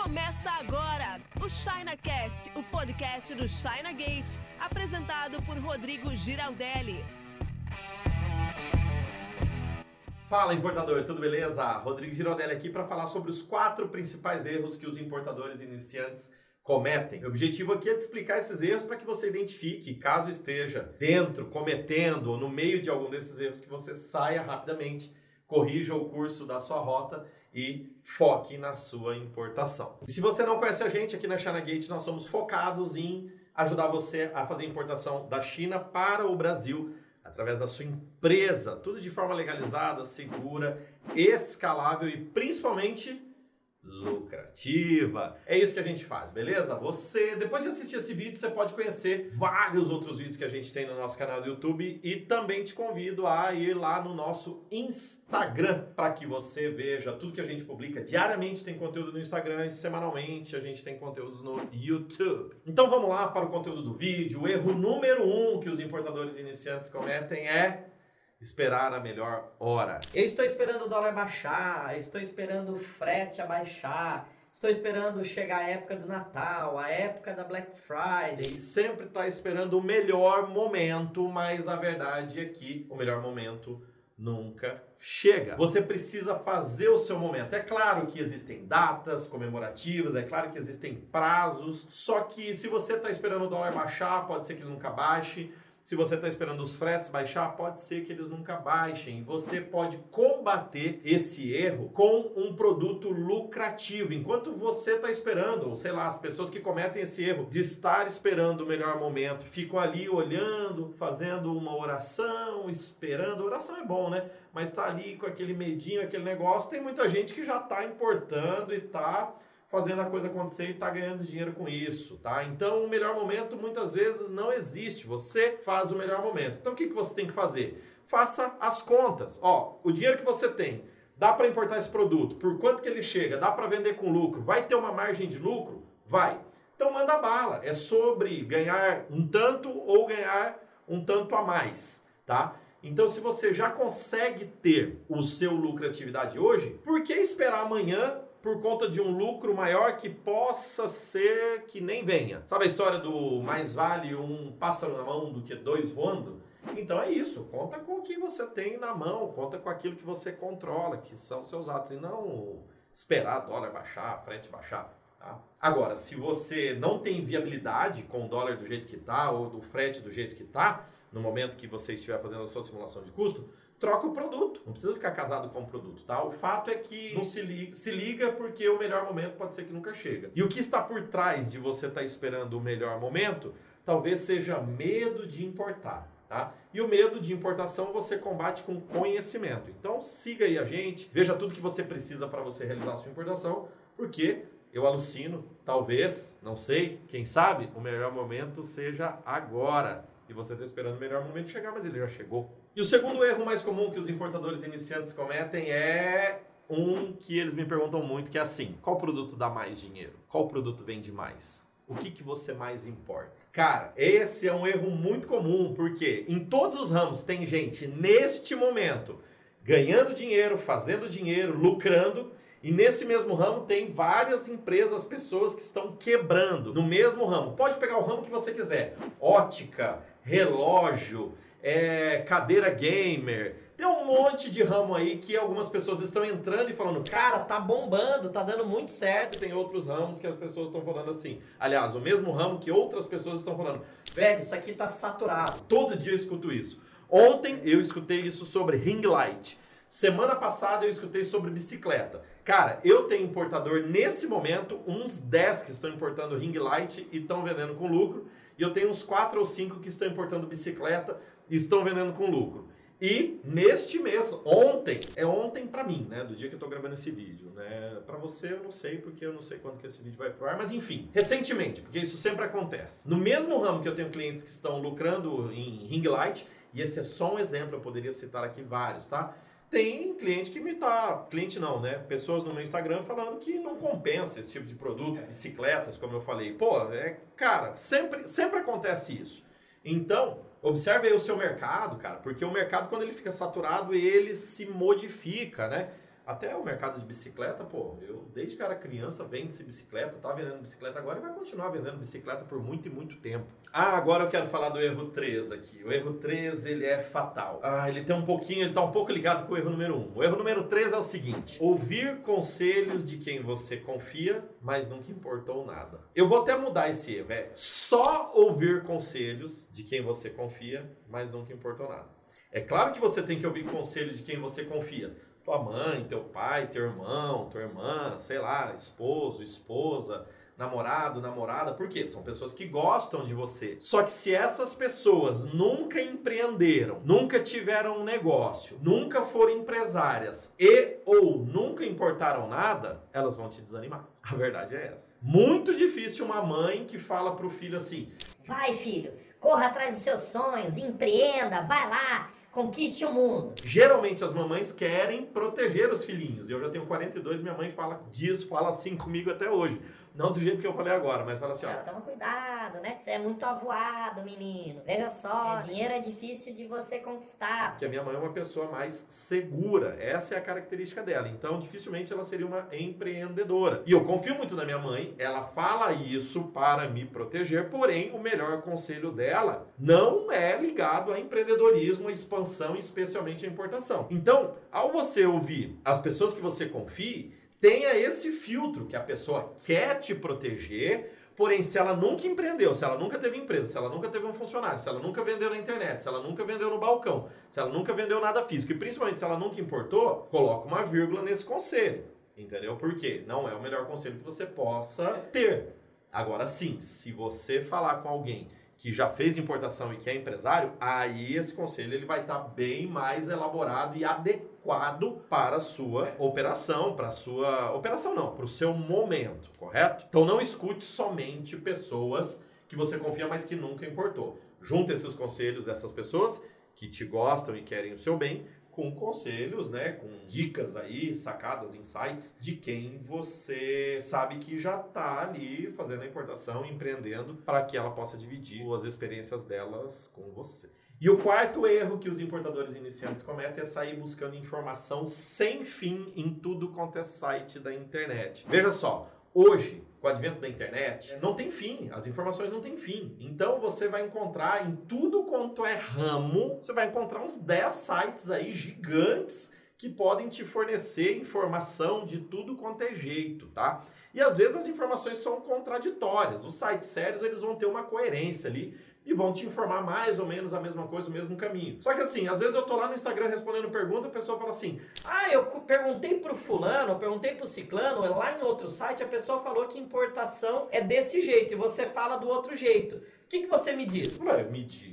Começa agora o ChinaCast, o podcast do China Gate, apresentado por Rodrigo Giraldelli. Fala importador, tudo beleza? Rodrigo Giraldelli aqui para falar sobre os quatro principais erros que os importadores iniciantes cometem. O objetivo aqui é te explicar esses erros para que você identifique, caso esteja dentro, cometendo ou no meio de algum desses erros, que você saia rapidamente, corrija o curso da sua rota e foque na sua importação. E se você não conhece a gente aqui na China Gate, nós somos focados em ajudar você a fazer importação da China para o Brasil através da sua empresa, tudo de forma legalizada, segura, escalável e principalmente lucrativa. É isso que a gente faz, beleza? Você, depois de assistir esse vídeo, você pode conhecer vários outros vídeos que a gente tem no nosso canal do YouTube e também te convido a ir lá no nosso Instagram para que você veja tudo que a gente publica diariamente. Tem conteúdo no Instagram e semanalmente a gente tem conteúdos no YouTube. Então vamos lá para o conteúdo do vídeo. O erro número um que os importadores iniciantes cometem é esperar a melhor hora. Eu estou esperando o dólar baixar, estou esperando o frete abaixar, estou esperando chegar a época do Natal, a época da Black Friday. E sempre está esperando o melhor momento, mas a verdade é que o melhor momento nunca chega. Você precisa fazer o seu momento. É claro que existem datas comemorativas, é claro que existem prazos, só que se você está esperando o dólar baixar, pode ser que ele nunca baixe. Se você está esperando os fretes baixar, pode ser que eles nunca baixem. Você pode combater esse erro com um produto lucrativo. Enquanto você está esperando, ou sei lá, as pessoas que cometem esse erro de estar esperando o melhor momento, ficam ali olhando, fazendo uma oração, esperando. Oração é bom, né? Mas está ali com aquele medinho, aquele negócio. Tem muita gente que já está importando e está fazendo a coisa acontecer e está ganhando dinheiro com isso, tá? Então, o melhor momento muitas vezes não existe. Você faz o melhor momento. Então, o que, que você tem que fazer? Faça as contas. Ó, o dinheiro que você tem, dá para importar esse produto? Por quanto que ele chega? Dá para vender com lucro? Vai ter uma margem de lucro? Vai. Então, manda bala. É sobre ganhar um tanto ou ganhar um tanto a mais, tá? Então, se você já consegue ter o seu lucratividade hoje, por que esperar amanhã por conta de um lucro maior que possa ser que nem venha. Sabe a história do mais vale um pássaro na mão do que dois voando? Então é isso, conta com o que você tem na mão, conta com aquilo que você controla, que são seus atos, e não esperar dólar baixar, frete baixar. Tá? Agora, se você não tem viabilidade com o dólar do jeito que está, ou do frete do jeito que está, no momento que você estiver fazendo a sua simulação de custo, troca o produto. Não precisa ficar casado com o produto, tá? O fato é que não se liga, se liga porque o melhor momento pode ser que nunca chega. E o que está por trás de você estar tá esperando o melhor momento, talvez seja medo de importar. Tá? E o medo de importação você combate com conhecimento. Então siga aí a gente, veja tudo que você precisa para você realizar a sua importação, porque eu alucino, talvez, não sei, quem sabe, o melhor momento seja agora. E você está esperando o melhor momento chegar, mas ele já chegou. E o segundo erro mais comum que os importadores iniciantes cometem é um que eles me perguntam muito, que é assim: qual produto dá mais dinheiro? Qual produto vende mais? O que, que você mais importa? Cara, esse é um erro muito comum, porque em todos os ramos tem gente neste momento ganhando dinheiro, fazendo dinheiro, lucrando, e nesse mesmo ramo tem várias empresas, pessoas que estão quebrando no mesmo ramo. Pode pegar o ramo que você quiser: ótica, relógio, é, cadeira gamer. Tem um monte de ramo aí que algumas pessoas estão entrando e falando, cara, tá bombando, tá dando muito certo. Tem outros ramos que as pessoas estão falando assim. Aliás, o mesmo ramo que outras pessoas estão falando, velho, isso aqui tá saturado. Todo dia eu escuto isso. Ontem eu escutei isso sobre ring light. Semana passada eu escutei sobre bicicleta. Cara, eu tenho importador nesse momento, uns 10 que estão importando ring light e estão vendendo com lucro. E eu tenho uns 4 ou 5 que estão importando bicicleta e estão vendendo com lucro. E neste mês, ontem, é ontem para mim, né, do dia que eu tô gravando esse vídeo, né? Para você eu não sei porque eu não sei quando que esse vídeo vai pro ar, mas enfim, recentemente, porque isso sempre acontece. No mesmo ramo que eu tenho clientes que estão lucrando em ring light, e esse é só um exemplo, eu poderia citar aqui vários, tá? Tem cliente que me tá. Cliente não, né? Pessoas no meu Instagram falando que não compensa esse tipo de produto, bicicletas, como eu falei. Pô, é, cara, sempre, sempre acontece isso. Então, observe aí o seu mercado, cara, porque o mercado, quando ele fica saturado, ele se modifica, né? Até o mercado de bicicleta, pô, eu desde que era criança vende-se bicicleta, tá vendendo bicicleta agora e vai continuar vendendo bicicleta por muito e muito tempo. Ah, agora eu quero falar do erro 3 aqui. O erro 3, ele é fatal. Ah, ele tem um pouquinho, ele tá um pouco ligado com o erro número 1. O erro número 3 é o seguinte: ouvir conselhos de quem você confia, mas nunca importou nada. Eu vou até mudar esse erro, é só ouvir conselhos de quem você confia, mas nunca importou nada. É claro que você tem que ouvir conselho de quem você confia tua mãe, teu pai, teu irmão, tua irmã, sei lá, esposo, esposa, namorado, namorada, por quê? São pessoas que gostam de você. Só que se essas pessoas nunca empreenderam, nunca tiveram um negócio, nunca foram empresárias e ou nunca importaram nada, elas vão te desanimar. A verdade é essa. Muito difícil uma mãe que fala pro filho assim: "Vai, filho, corra atrás dos seus sonhos, empreenda, vai lá, Conquiste o mundo. Geralmente as mamães querem proteger os filhinhos. Eu já tenho 42, minha mãe fala diz, fala assim comigo até hoje. Não do jeito que eu falei agora, mas fala assim, ó. Toma cuidado, né? Que você é muito avoado, menino. Veja só, é, dinheiro é difícil de você conquistar. Porque a minha mãe é uma pessoa mais segura. Essa é a característica dela. Então, dificilmente ela seria uma empreendedora. E eu confio muito na minha mãe. Ela fala isso para me proteger, porém, o melhor conselho dela não é ligado a empreendedorismo, a expansão, especialmente a importação. Então, ao você ouvir as pessoas que você confie, tenha esse filtro que a pessoa quer te proteger, porém, se ela nunca empreendeu, se ela nunca teve empresa, se ela nunca teve um funcionário, se ela nunca vendeu na internet, se ela nunca vendeu no balcão, se ela nunca vendeu nada físico, e principalmente se ela nunca importou, coloca uma vírgula nesse conselho. Entendeu? Por quê? Não é o melhor conselho que você possa ter. Agora sim, se você falar com alguém que já fez importação e que é empresário, aí esse conselho ele vai estar tá bem mais elaborado e adequado para a sua operação, para a sua operação não, para o seu momento, correto? Então não escute somente pessoas que você confia, mas que nunca importou. Junte esses conselhos dessas pessoas que te gostam e querem o seu bem com conselhos, né, com dicas aí, sacadas, insights de quem você sabe que já está ali fazendo a importação, empreendendo para que ela possa dividir as experiências delas com você. E o quarto erro que os importadores iniciantes cometem é sair buscando informação sem fim em tudo quanto é site da internet. Veja só, hoje com o advento da internet, não tem fim, as informações não têm fim. Então você vai encontrar em tudo quanto é ramo, você vai encontrar uns 10 sites aí gigantes que podem te fornecer informação de tudo quanto é jeito, tá? E às vezes as informações são contraditórias. Os sites sérios, eles vão ter uma coerência ali e vão te informar mais ou menos a mesma coisa, o mesmo caminho. Só que assim, às vezes eu tô lá no Instagram respondendo pergunta, a pessoa fala assim: "Ah, eu perguntei pro fulano, eu perguntei pro ciclano, lá em outro site a pessoa falou que importação é desse jeito e você fala do outro jeito". O que, que você me diz?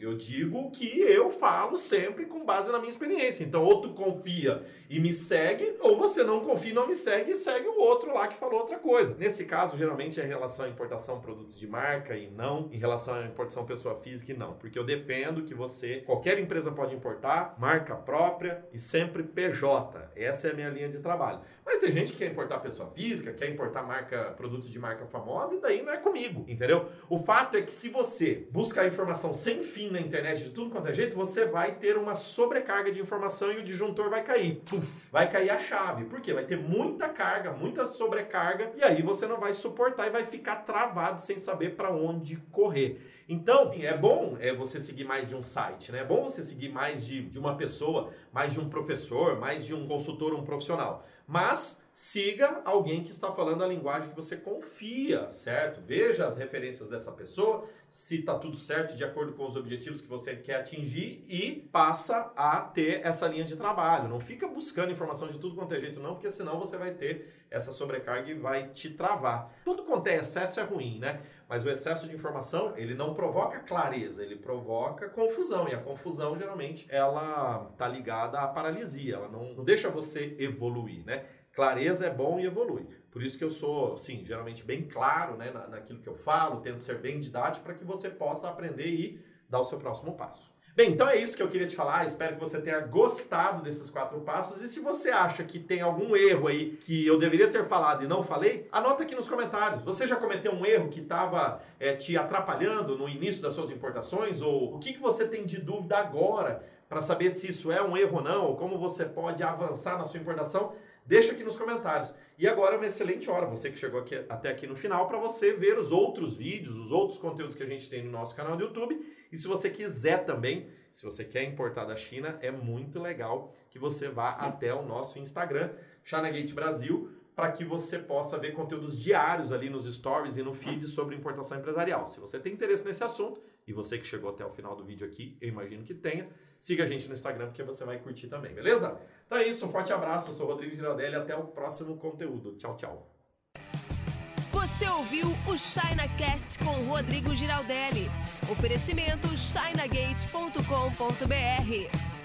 Eu, digo, que eu falo sempre com base na minha experiência. Então, ou tu confia e me segue, ou você não confia e não me segue e segue o outro lá que falou outra coisa. Nesse caso, geralmente é em relação à importação produto de marca e não em relação à importação pessoa física e não. Porque eu defendo que você, qualquer empresa pode importar, marca própria e sempre PJ. Essa é a minha linha de trabalho. Mas tem gente que quer importar pessoa física, quer importar marca, produtos de marca famosa, e daí não é comigo, entendeu? O fato é que se você buscar informação sem fim na internet de tudo quanto é jeito, você vai ter uma sobrecarga de informação e o disjuntor vai cair. Puf, vai cair a chave. Por quê? Vai ter muita carga, muita sobrecarga, e aí você não vai suportar e vai ficar travado sem saber para onde correr. Então, é bom é você seguir mais de um site, né? É bom você seguir mais de, de uma pessoa, mais de um professor, mais de um consultor, um profissional mas siga alguém que está falando a linguagem que você confia, certo? Veja as referências dessa pessoa, se está tudo certo de acordo com os objetivos que você quer atingir e passa a ter essa linha de trabalho. Não fica buscando informação de tudo quanto é jeito, não, porque senão você vai ter essa sobrecarga e vai te travar. Tudo quanto é excesso é ruim, né? Mas o excesso de informação, ele não provoca clareza, ele provoca confusão. E a confusão, geralmente, ela tá ligada à paralisia, ela não, não deixa você evoluir, né? Clareza é bom e evolui. Por isso que eu sou, sim, geralmente bem claro né, naquilo que eu falo, tento ser bem didático para que você possa aprender e dar o seu próximo passo. Bem, então é isso que eu queria te falar. Espero que você tenha gostado desses quatro passos. E se você acha que tem algum erro aí que eu deveria ter falado e não falei, anota aqui nos comentários. Você já cometeu um erro que estava é, te atrapalhando no início das suas importações? Ou o que, que você tem de dúvida agora para saber se isso é um erro ou não? Ou como você pode avançar na sua importação? Deixa aqui nos comentários. E agora é uma excelente hora, você que chegou aqui, até aqui no final, para você ver os outros vídeos, os outros conteúdos que a gente tem no nosso canal do YouTube. E se você quiser também, se você quer importar da China, é muito legal que você vá até o nosso Instagram, ChinaGate Brasil, para que você possa ver conteúdos diários ali nos stories e no feed sobre importação empresarial. Se você tem interesse nesse assunto, e você que chegou até o final do vídeo aqui, eu imagino que tenha, siga a gente no Instagram porque você vai curtir também, beleza? Então é isso, um forte abraço, eu sou Rodrigo Giraldelli, até o próximo conteúdo. Tchau, tchau. Você ouviu o ChinaCast com Rodrigo Giraldelli. Oferecimento chinagate.com.br.